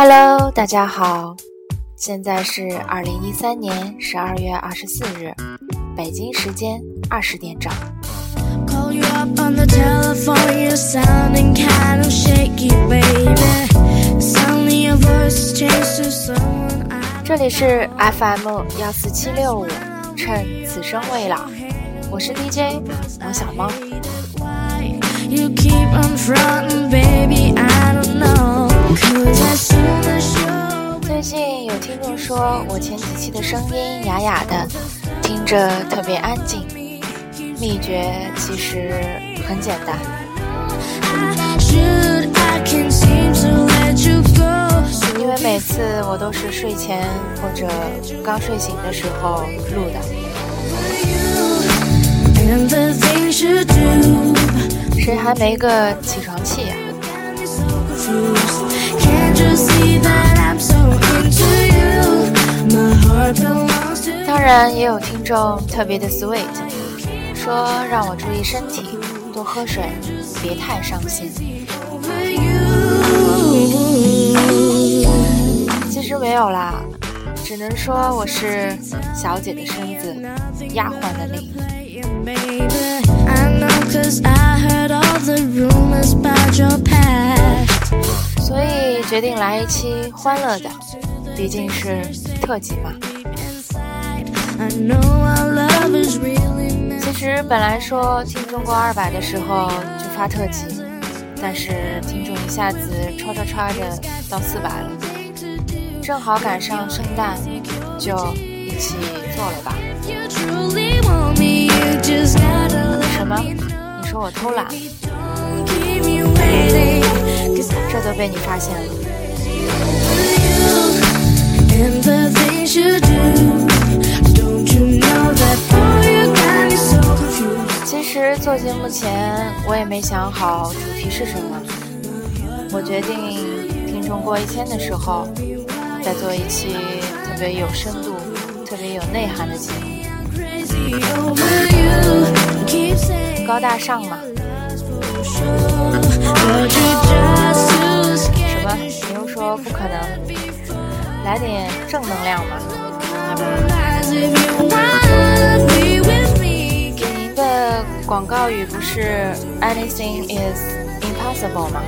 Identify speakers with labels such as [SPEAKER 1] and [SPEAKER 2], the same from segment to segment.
[SPEAKER 1] Hello，大家好，现在是二零一三年十二月二十四日，北京时间二十点整。这里是 FM 幺四七六五，趁此生未老，我是 DJ 王小猫。最近有听众说我前几期的声音哑哑的，听着特别安静。秘诀其实很简单，因为每次我都是睡前或者刚睡醒的时候录的。谁还没个起床气呀？当然也有听众特别的 sweet，说让我注意身体，多喝水，别太伤心。其实没有啦，只能说我是小姐的身子，丫鬟的命。所以决定来一期欢乐的，毕竟是特辑嘛。其实本来说听中国二百的时候就发特辑，但是听众一下子唰唰唰的到四百了，正好赶上圣诞，就一起做了吧。什么？你说我偷懒？这都被你发现了。其实做节目前我也没想好主题是什么，我决定听众过一千的时候再做一期特别有深度、特别有内涵的节目。高大上嘛？不可能？来点正能量吧？您的广告语不是 “Anything is impossible” 吗？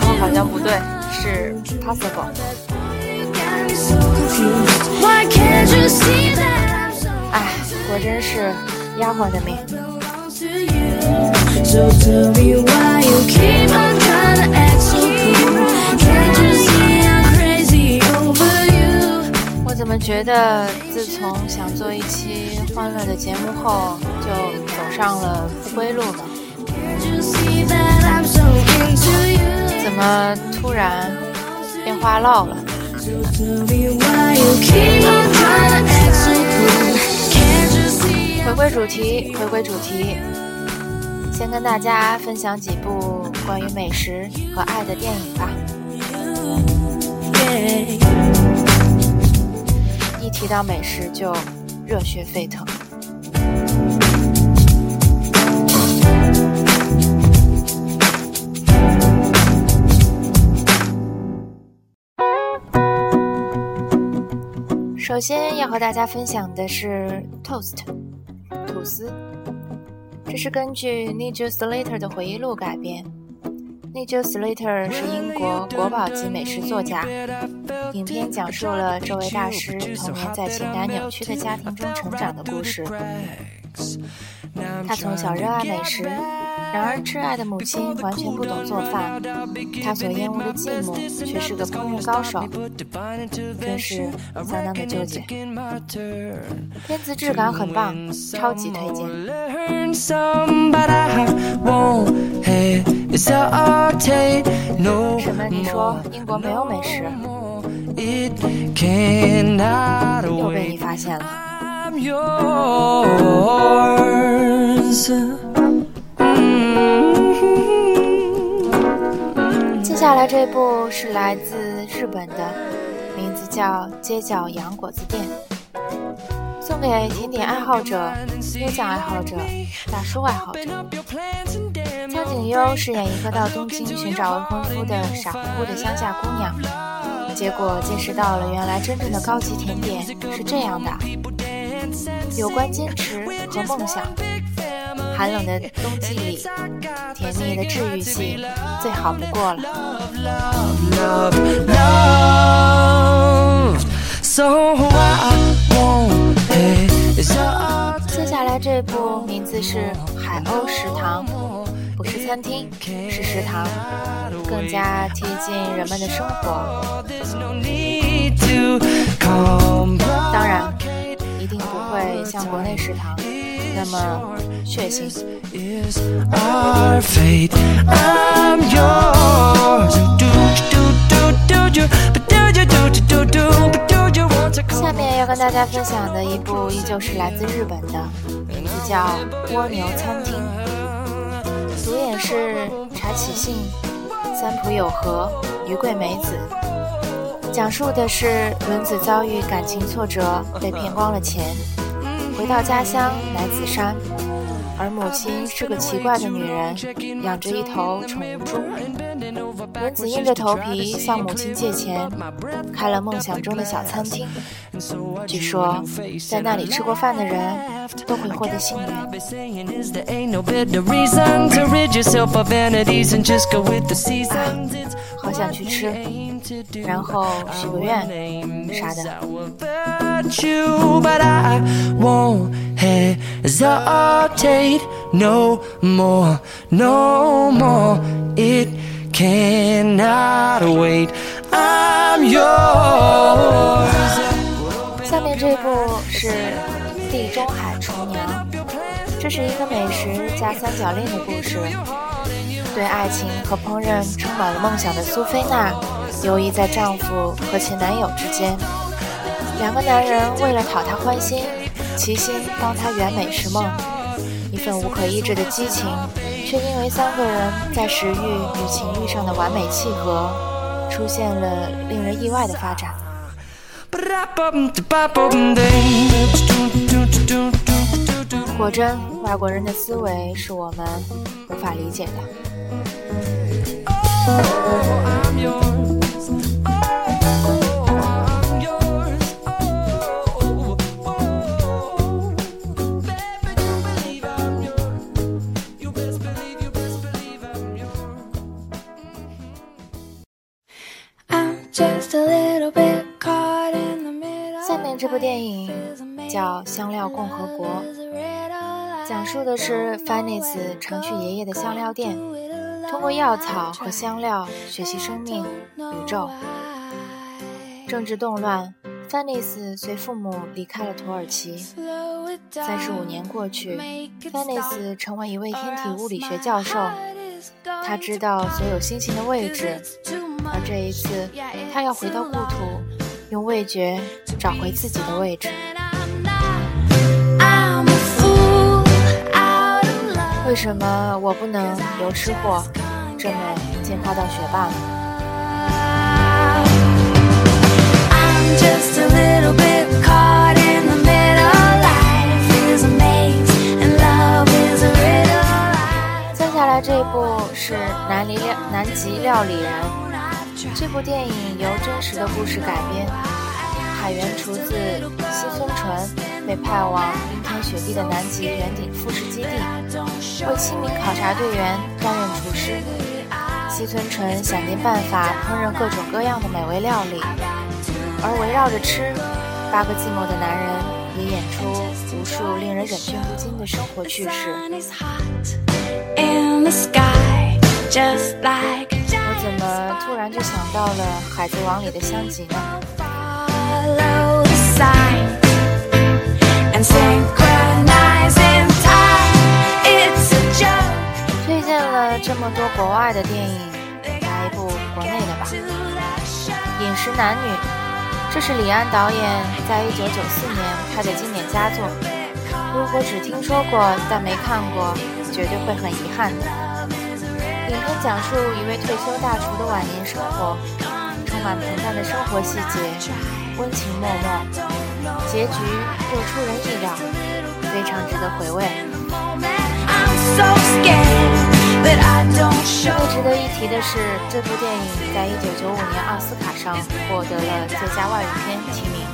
[SPEAKER 1] 哦，好像不对，是 “possible”。哎，果真是丫鬟的命。我怎么觉得，自从想做一期欢乐的节目后，就走上了不归路呢？怎么突然变话唠了？回归主题，回归主题，先跟大家分享几部关于美食和爱的电影吧。一提到美食就热血沸腾。首先要和大家分享的是 toast 吐司，这是根据 Nigel Slater 的回忆录改编。Nigel Slater 是英国国宝级美食作家。影片讲述了这位大师童年在情感扭曲的家庭中成长的故事。他从小热爱美食，然而挚爱的母亲完全不懂做饭，她所厌恶的继母却是个烹饪高手，真是相当的纠结。片子质感很棒，超级推荐。什么？你说英国没有美食？又被你发现了。接下来这部是来自日本的，名字叫《街角洋果子店》，送给甜点爱好者、椰酱爱好者、大叔爱好者。苍井优饰演一个到东京寻找未婚夫的傻乎乎的乡下姑娘，结果见识到了原来真正的高级甜点是这样的。有关坚持和梦想，寒冷的冬季里，甜蜜的治愈系最好不过了。接下来这部名字是《海鸥食堂》，不是餐厅，是食堂，更加贴近人们的生活。像国内食堂那么血腥。下面要跟大家分享的一部依旧是来自日本的，名字叫《蜗牛餐厅》，主演是柴启信、三浦友和、余桂美子，讲述的是轮子遭遇感情挫折，被骗光了钱，回到家乡乃子山。而母亲是个奇怪的女人，养着一头宠物猪。轮子硬着头皮向母亲借钱，开了梦想中的小餐厅。据说，在那里吃过饭的人都会获得幸运。好想去吃，然后许个愿啥的。hesitate no more, no more. It cannot wait. I'm yours. 下面这部是《地中海厨娘》，这是一个美食加三角恋的故事。对爱情和烹饪充满了梦想的苏菲娜，游移在丈夫和前男友之间。两个男人为了讨她欢心。齐心帮她圆美食梦，一份无可抑制的激情，却因为三个人在食欲与情欲上的完美契合，出现了令人意外的发展。果真，外国人的思维是我们无法理解的。下面这部电影叫《香料共和国》，讲述的是 Fanny's 常去爷爷的香料店，通过药草和香料学习生命、宇宙。政治动乱，Fanny's 随父母离开了土耳其。三十五年过去，Fanny's 成为一位天体物理学教授，他知道所有星星的位置。而这一次，他要回到故土，用味觉找回自己的位置。为什么我不能由吃货这么进化到学霸呢？接下来这一部是南离料南极料理人。这部电影由真实的故事改编。海员厨子西村纯被派往冰天雪地的南极圆顶复试基地，为七名考察队员担任厨师。西村纯想尽办法烹饪各种各样的美味料理，而围绕着吃，八个寂寞的男人也演出无数令人忍俊不禁的生活趣事。我怎么突然就想到了《海贼王》里的香吉呢？外的电影，来一部国内的吧，《饮食男女》。这是李安导演在一九九四年拍的经典佳作，如果只听说过但没看过，绝对会很遗憾的。影片讲述一位退休大厨的晚年生活，充满平淡的生活细节，温情脉脉，结局又出人意料，非常值得回味。不过值得一提的是，这部电影在一九九五年奥斯卡上获得了最佳外语片提名。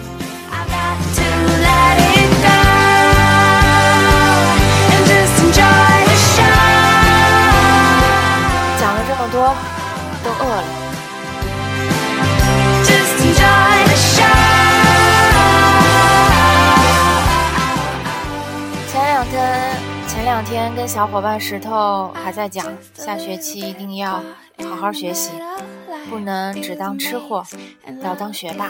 [SPEAKER 1] 前跟小伙伴石头还在讲，下学期一定要好好学习，不能只当吃货，要当学霸。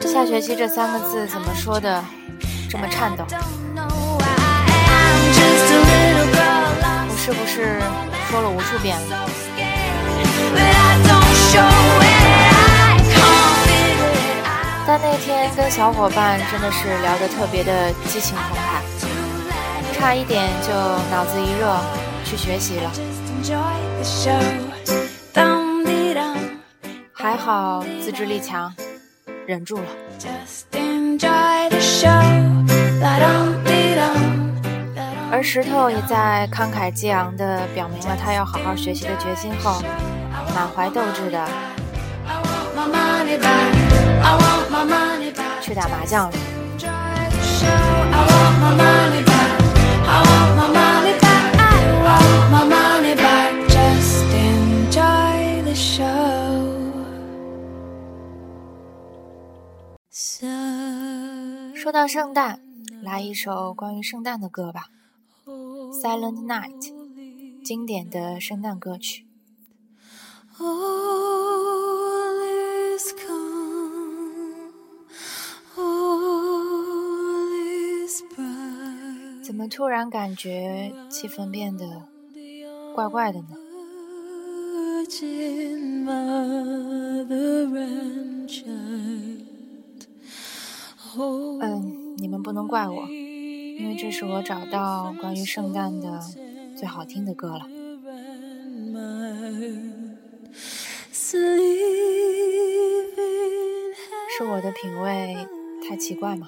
[SPEAKER 1] 下学期这三个字怎么说的这么颤抖？我是不是说了无数遍了？但那天跟小伙伴真的是聊得特别的激情澎湃，差一点就脑子一热去学习了。还好自制力强，忍住了。而石头也在慷慨激昂地表明了他要好好学习的决心后，满怀斗志的去打麻将。了。说到圣诞，来一首关于圣诞的歌吧，《Silent Night》，经典的圣诞歌曲。怎怎么突然感觉气氛变得怪怪的呢？嗯，你们不能怪我，因为这是我找到关于圣诞的最好听的歌了。是我的品味太奇怪吗？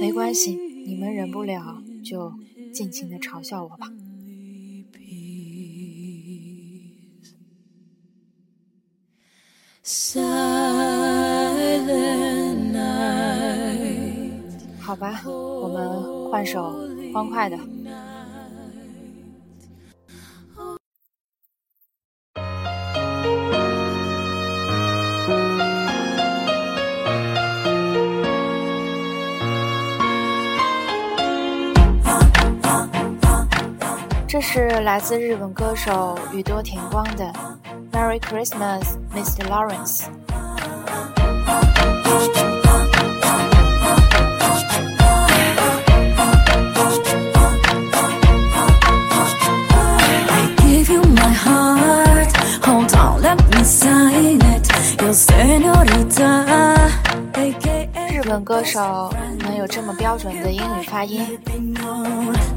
[SPEAKER 1] 没关系，你们忍不了就尽情的嘲笑我吧。好吧，我们换首欢快的。是来自日本歌手宇多田光的《Merry Christmas, Mr. Lawrence》。日本歌手能有这么标准的英语发音，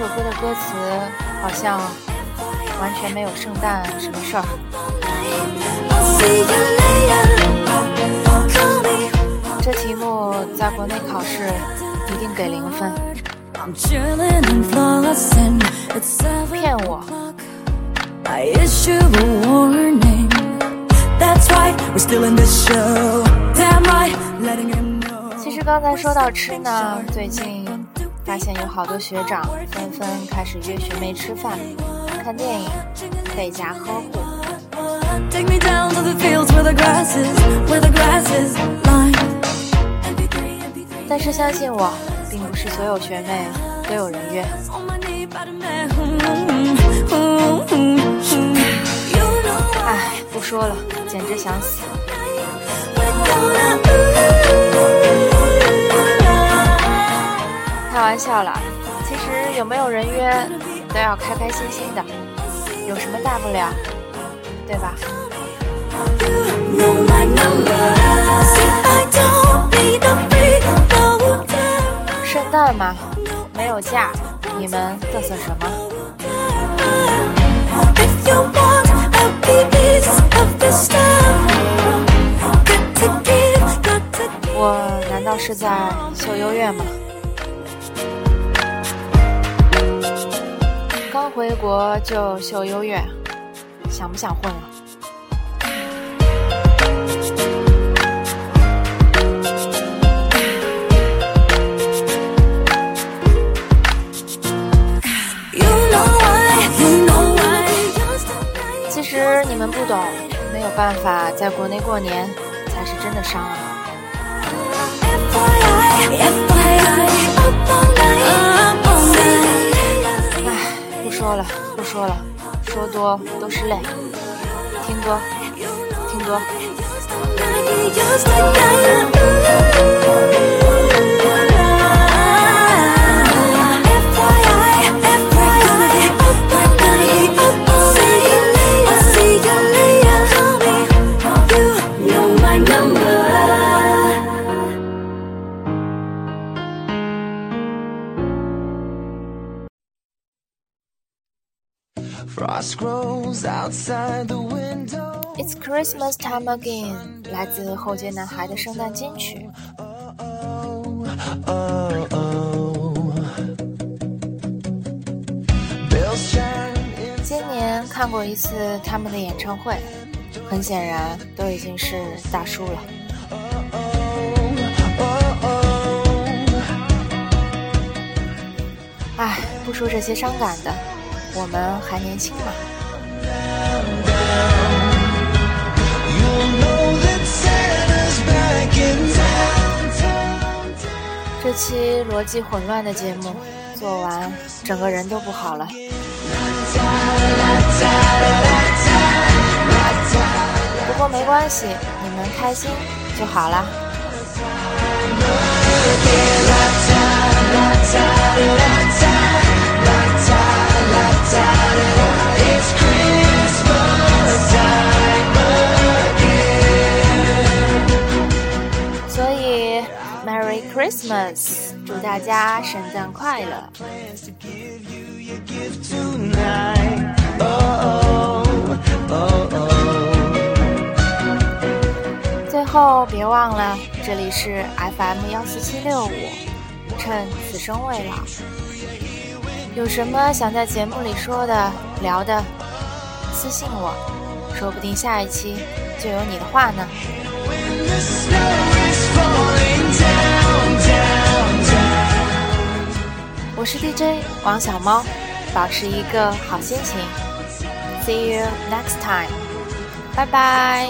[SPEAKER 1] 首歌的歌词好像完全没有圣诞什么事儿。这题目在国内考试一定给零分。骗我！其实刚才说到吃呢，最近发现有好多学长纷纷开始约学妹吃饭、看电影、在家呵护。但是相信我，并不是所有学妹都有人约。唉，不说了，简直想死。玩笑啦，其实有没有人约，都要开开心心的，有什么大不了，对吧？圣诞嘛，没有假，你们嘚瑟什么？我难道是在秀优越吗？刚回国就秀优越，想不想混了？其实你们不懂，没有办法在国内过年，才是真的伤了。唉，不说了，不说了，说多都是泪。听歌，听歌。Christmas time again，来自后街男孩的圣诞金曲。今年看过一次他们的演唱会，很显然都已经是大叔了。哎，不说这些伤感的，我们还年轻嘛。这期逻辑混乱的节目做完，整个人都不好了。不过没关系，你们开心就好啦。Christmas，祝大家圣诞快乐。最后别忘了，这里是 FM 幺四七六五，趁此生未老。有什么想在节目里说的、聊的，私信我，说不定下一期就有你的话呢。我是 DJ 王小猫，保持一个好心情。See you next time，拜拜。